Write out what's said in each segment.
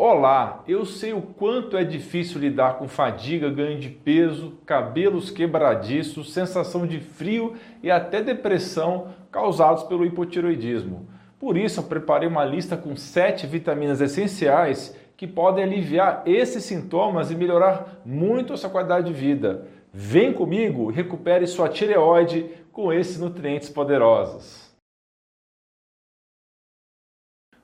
Olá, eu sei o quanto é difícil lidar com fadiga, ganho de peso, cabelos quebradiços, sensação de frio e até depressão causados pelo hipotiroidismo. Por isso, eu preparei uma lista com sete vitaminas essenciais que podem aliviar esses sintomas e melhorar muito a sua qualidade de vida. Vem comigo e recupere sua tireoide com esses nutrientes poderosos.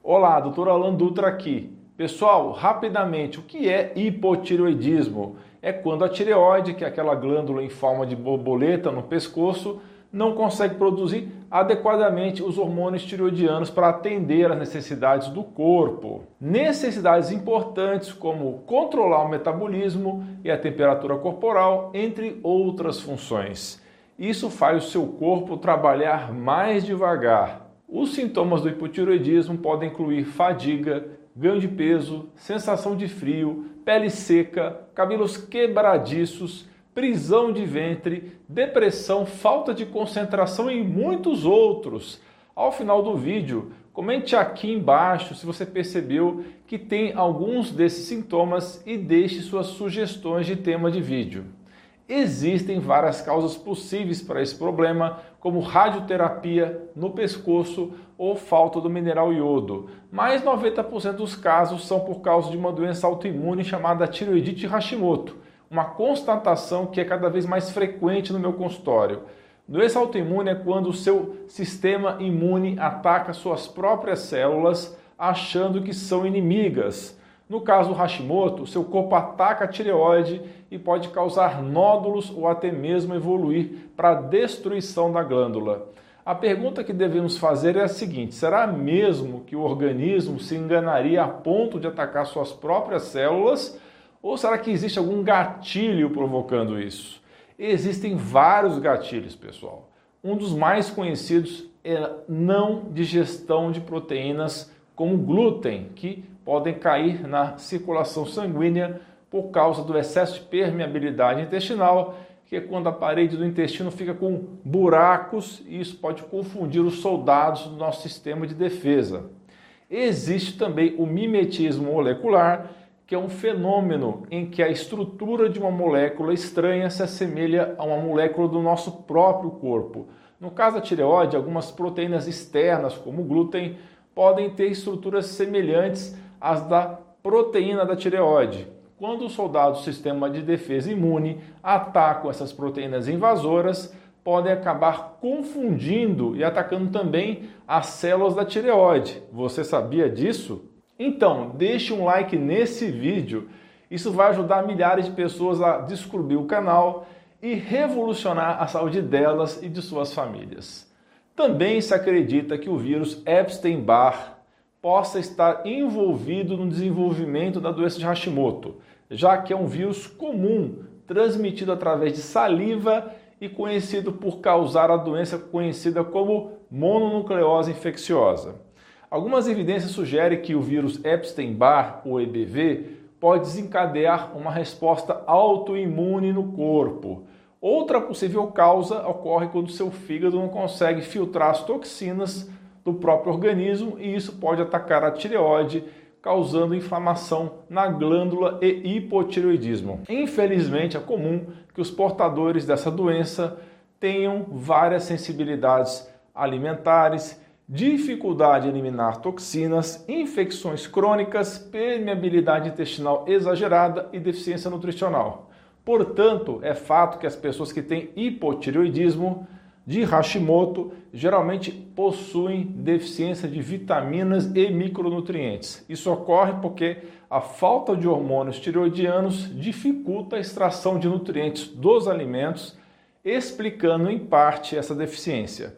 Olá, doutor Alan Dutra aqui. Pessoal, rapidamente, o que é hipotireoidismo? É quando a tireoide, que é aquela glândula em forma de borboleta no pescoço, não consegue produzir adequadamente os hormônios tireoidianos para atender às necessidades do corpo. Necessidades importantes como controlar o metabolismo e a temperatura corporal, entre outras funções. Isso faz o seu corpo trabalhar mais devagar. Os sintomas do hipotireoidismo podem incluir fadiga, ganho de peso, sensação de frio, pele seca, cabelos quebradiços, prisão de ventre, depressão, falta de concentração e muitos outros. Ao final do vídeo, comente aqui embaixo se você percebeu que tem alguns desses sintomas e deixe suas sugestões de tema de vídeo. Existem várias causas possíveis para esse problema, como radioterapia no pescoço ou falta do mineral iodo, mas 90% dos casos são por causa de uma doença autoimune chamada tiroidite Hashimoto, uma constatação que é cada vez mais frequente no meu consultório. Doença autoimune é quando o seu sistema imune ataca suas próprias células achando que são inimigas. No caso do Hashimoto, seu corpo ataca a tireoide e pode causar nódulos ou até mesmo evoluir para a destruição da glândula. A pergunta que devemos fazer é a seguinte: será mesmo que o organismo se enganaria a ponto de atacar suas próprias células? Ou será que existe algum gatilho provocando isso? Existem vários gatilhos, pessoal. Um dos mais conhecidos é a não digestão de proteínas como glúten, que podem cair na circulação sanguínea por causa do excesso de permeabilidade intestinal, que é quando a parede do intestino fica com buracos e isso pode confundir os soldados do nosso sistema de defesa. Existe também o mimetismo molecular, que é um fenômeno em que a estrutura de uma molécula estranha se assemelha a uma molécula do nosso próprio corpo. No caso da tireoide, algumas proteínas externas, como o glúten, podem ter estruturas semelhantes às da proteína da tireoide. Quando os soldados do sistema de defesa imune atacam essas proteínas invasoras, podem acabar confundindo e atacando também as células da tireoide. Você sabia disso? Então, deixe um like nesse vídeo. Isso vai ajudar milhares de pessoas a descobrir o canal e revolucionar a saúde delas e de suas famílias. Também se acredita que o vírus Epstein-Barr possa estar envolvido no desenvolvimento da doença de Hashimoto, já que é um vírus comum transmitido através de saliva e conhecido por causar a doença conhecida como mononucleose infecciosa. Algumas evidências sugerem que o vírus Epstein-Barr, ou EBV, pode desencadear uma resposta autoimune no corpo, Outra possível causa ocorre quando seu fígado não consegue filtrar as toxinas do próprio organismo e isso pode atacar a tireoide, causando inflamação na glândula e hipotireoidismo. Infelizmente, é comum que os portadores dessa doença tenham várias sensibilidades alimentares, dificuldade em eliminar toxinas, infecções crônicas, permeabilidade intestinal exagerada e deficiência nutricional. Portanto, é fato que as pessoas que têm hipotireoidismo de Hashimoto geralmente possuem deficiência de vitaminas e micronutrientes. Isso ocorre porque a falta de hormônios tireoidianos dificulta a extração de nutrientes dos alimentos, explicando em parte essa deficiência.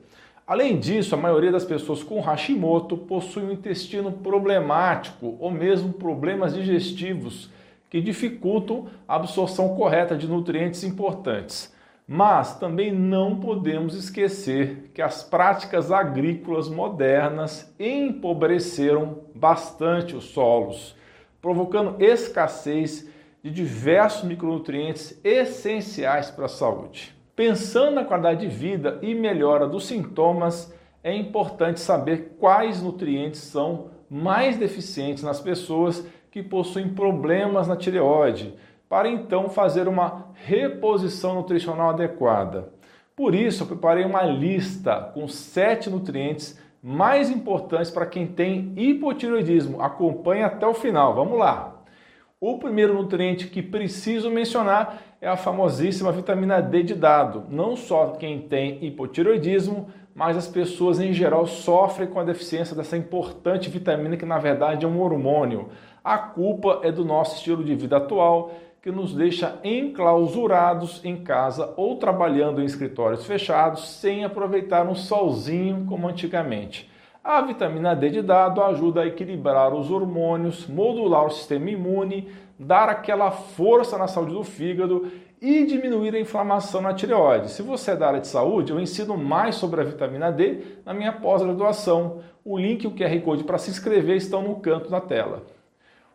Além disso, a maioria das pessoas com Hashimoto possui um intestino problemático ou mesmo problemas digestivos que dificultam a absorção correta de nutrientes importantes. Mas também não podemos esquecer que as práticas agrícolas modernas empobreceram bastante os solos, provocando escassez de diversos micronutrientes essenciais para a saúde. Pensando na qualidade de vida e melhora dos sintomas, é importante saber quais nutrientes são mais deficientes nas pessoas que possuem problemas na tireoide, para então fazer uma reposição nutricional adequada. Por isso, eu preparei uma lista com sete nutrientes mais importantes para quem tem hipotireoidismo. Acompanhe até o final. Vamos lá. O primeiro nutriente que preciso mencionar é a famosíssima vitamina D de dado. Não só quem tem hipotireoidismo, mas as pessoas em geral sofrem com a deficiência dessa importante vitamina que na verdade é um hormônio. A culpa é do nosso estilo de vida atual que nos deixa enclausurados em casa ou trabalhando em escritórios fechados sem aproveitar um solzinho como antigamente. A vitamina D de dado ajuda a equilibrar os hormônios, modular o sistema imune, dar aquela força na saúde do fígado e diminuir a inflamação na tireoide. Se você é da área de saúde, eu ensino mais sobre a vitamina D na minha pós-graduação. O link e o QR Code para se inscrever estão no canto da tela.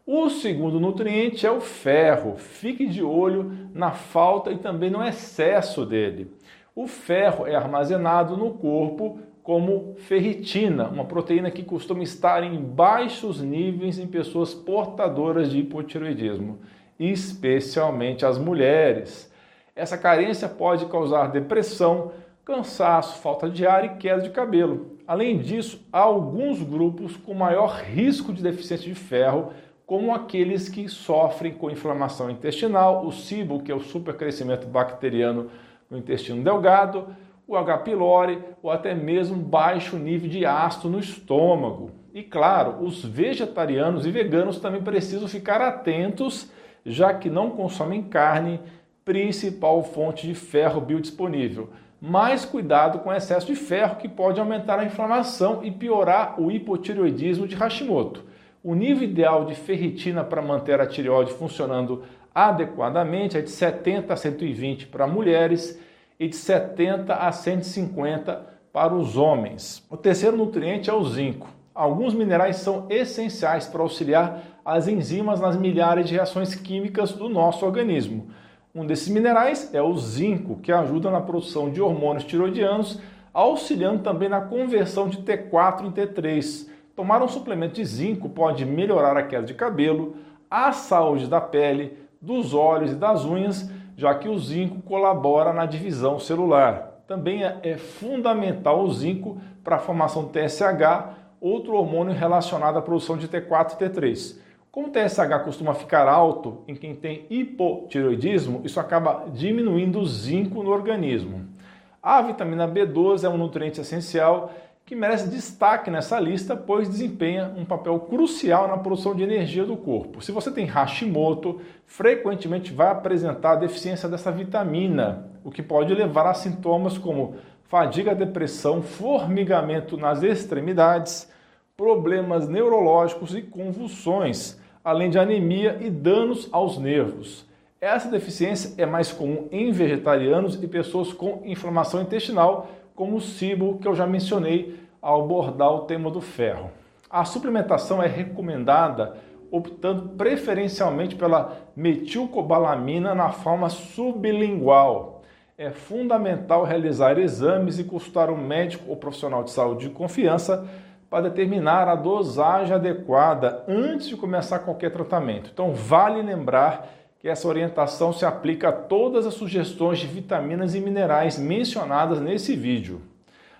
O segundo nutriente é o ferro. Fique de olho na falta e também no excesso dele. O ferro é armazenado no corpo como ferritina, uma proteína que costuma estar em baixos níveis em pessoas portadoras de hipotiroidismo, especialmente as mulheres. Essa carência pode causar depressão, cansaço, falta de ar e queda de cabelo. Além disso, há alguns grupos com maior risco de deficiência de ferro, como aqueles que sofrem com inflamação intestinal, o SIBO, que é o supercrescimento bacteriano no intestino delgado, o H. pylori ou até mesmo baixo nível de ácido no estômago. E claro, os vegetarianos e veganos também precisam ficar atentos, já que não consomem carne, principal fonte de ferro biodisponível. Mais cuidado com excesso de ferro que pode aumentar a inflamação e piorar o hipotireoidismo de Hashimoto. O nível ideal de ferritina para manter a tireoide funcionando adequadamente é de 70 a 120 para mulheres e de 70 a 150 para os homens. O terceiro nutriente é o zinco. Alguns minerais são essenciais para auxiliar as enzimas nas milhares de reações químicas do nosso organismo. Um desses minerais é o zinco, que ajuda na produção de hormônios tiroidianos, auxiliando também na conversão de T4 em T3 Tomar um suplemento de zinco pode melhorar a queda de cabelo, a saúde da pele, dos olhos e das unhas, já que o zinco colabora na divisão celular. Também é, é fundamental o zinco para a formação do TSH, outro hormônio relacionado à produção de T4 e T3. Como o TSH costuma ficar alto em quem tem hipotireoidismo, isso acaba diminuindo o zinco no organismo. A vitamina B12 é um nutriente essencial que merece destaque nessa lista, pois desempenha um papel crucial na produção de energia do corpo. Se você tem Hashimoto, frequentemente vai apresentar deficiência dessa vitamina, o que pode levar a sintomas como fadiga, depressão, formigamento nas extremidades, problemas neurológicos e convulsões, além de anemia e danos aos nervos. Essa deficiência é mais comum em vegetarianos e pessoas com inflamação intestinal, como o SIBO, que eu já mencionei ao abordar o tema do ferro. A suplementação é recomendada optando preferencialmente pela metilcobalamina na forma sublingual. É fundamental realizar exames e consultar um médico ou profissional de saúde de confiança para determinar a dosagem adequada antes de começar qualquer tratamento. Então, vale lembrar que essa orientação se aplica a todas as sugestões de vitaminas e minerais mencionadas nesse vídeo.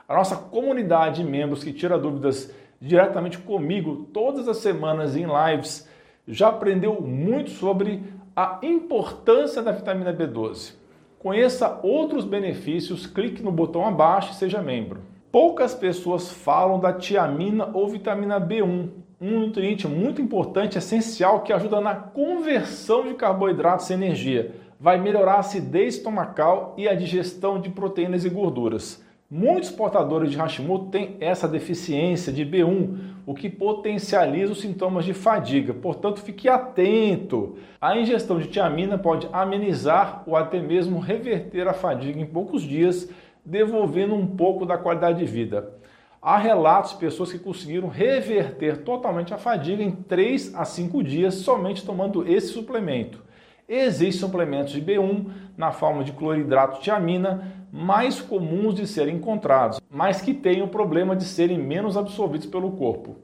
A nossa comunidade de membros que tira dúvidas diretamente comigo todas as semanas em lives já aprendeu muito sobre a importância da vitamina B12. Conheça outros benefícios, clique no botão abaixo e seja membro. Poucas pessoas falam da tiamina ou vitamina B1, um nutriente muito importante, essencial, que ajuda na conversão de carboidratos em energia. Vai melhorar a acidez estomacal e a digestão de proteínas e gorduras. Muitos portadores de Hashimoto têm essa deficiência de B1, o que potencializa os sintomas de fadiga. Portanto, fique atento. A ingestão de tiamina pode amenizar ou até mesmo reverter a fadiga em poucos dias, devolvendo um pouco da qualidade de vida. Há relatos de pessoas que conseguiram reverter totalmente a fadiga em 3 a 5 dias somente tomando esse suplemento. Existem suplementos de B1 na forma de cloridrato de tiamina mais comuns de serem encontrados, mas que têm o problema de serem menos absorvidos pelo corpo.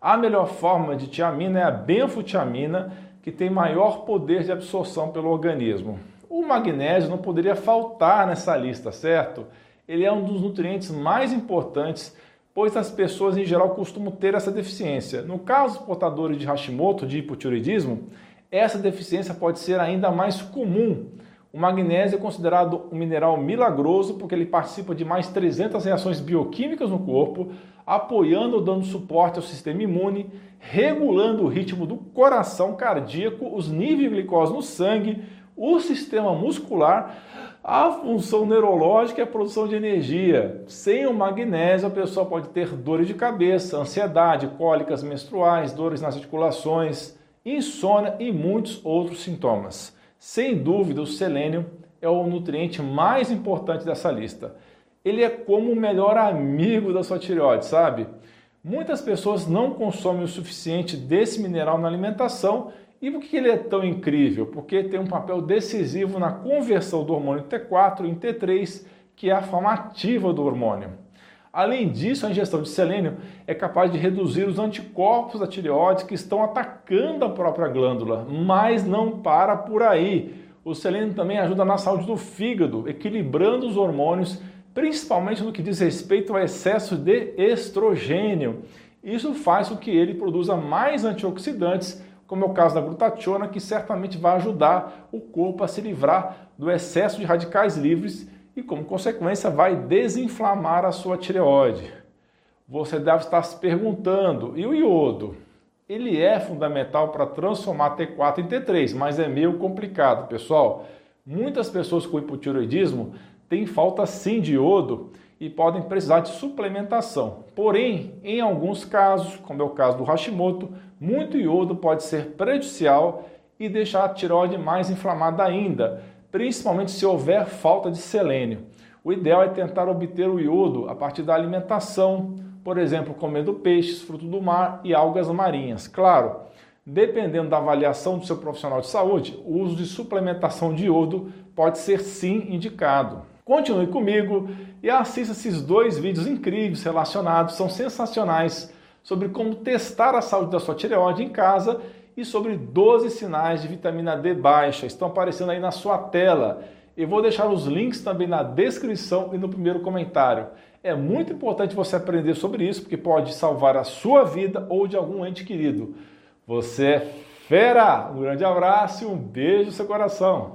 A melhor forma de tiamina é a benfotiamina, que tem maior poder de absorção pelo organismo. O magnésio não poderia faltar nessa lista, certo? Ele é um dos nutrientes mais importantes, pois as pessoas em geral costumam ter essa deficiência. No caso dos portadores de Hashimoto, de hipotiroidismo, essa deficiência pode ser ainda mais comum. O magnésio é considerado um mineral milagroso porque ele participa de mais 300 reações bioquímicas no corpo, apoiando ou dando suporte ao sistema imune, regulando o ritmo do coração cardíaco, os níveis de glicose no sangue, o sistema muscular, a função neurológica e a produção de energia. Sem o magnésio, a pessoa pode ter dores de cabeça, ansiedade, cólicas menstruais, dores nas articulações, insônia e muitos outros sintomas. Sem dúvida, o selênio é o nutriente mais importante dessa lista. Ele é como o melhor amigo da sua tireoide, sabe? Muitas pessoas não consomem o suficiente desse mineral na alimentação. E por que ele é tão incrível? Porque tem um papel decisivo na conversão do hormônio T4 em T3, que é a forma ativa do hormônio. Além disso, a ingestão de selênio é capaz de reduzir os anticorpos da tireoide que estão atacando a própria glândula, mas não para por aí. O selênio também ajuda na saúde do fígado, equilibrando os hormônios principalmente no que diz respeito ao excesso de estrogênio. Isso faz com que ele produza mais antioxidantes, como é o caso da glutationa, que certamente vai ajudar o corpo a se livrar do excesso de radicais livres e, como consequência, vai desinflamar a sua tireoide. Você deve estar se perguntando, e o iodo? Ele é fundamental para transformar T4 em T3, mas é meio complicado, pessoal. Muitas pessoas com hipotiroidismo têm falta sim de iodo e podem precisar de suplementação. Porém, em alguns casos, como é o caso do Hashimoto, muito iodo pode ser prejudicial e deixar a tireoide mais inflamada ainda, principalmente se houver falta de selênio. O ideal é tentar obter o iodo a partir da alimentação, por exemplo, comendo peixes, fruto do mar e algas marinhas. Claro, dependendo da avaliação do seu profissional de saúde, o uso de suplementação de iodo pode ser sim indicado. Continue comigo e assista esses dois vídeos incríveis relacionados, são sensacionais, sobre como testar a saúde da sua tireoide em casa e sobre 12 sinais de vitamina D baixa. Estão aparecendo aí na sua tela. Eu vou deixar os links também na descrição e no primeiro comentário. É muito importante você aprender sobre isso, porque pode salvar a sua vida ou de algum ente querido. Você é fera! Um grande abraço e um beijo no seu coração.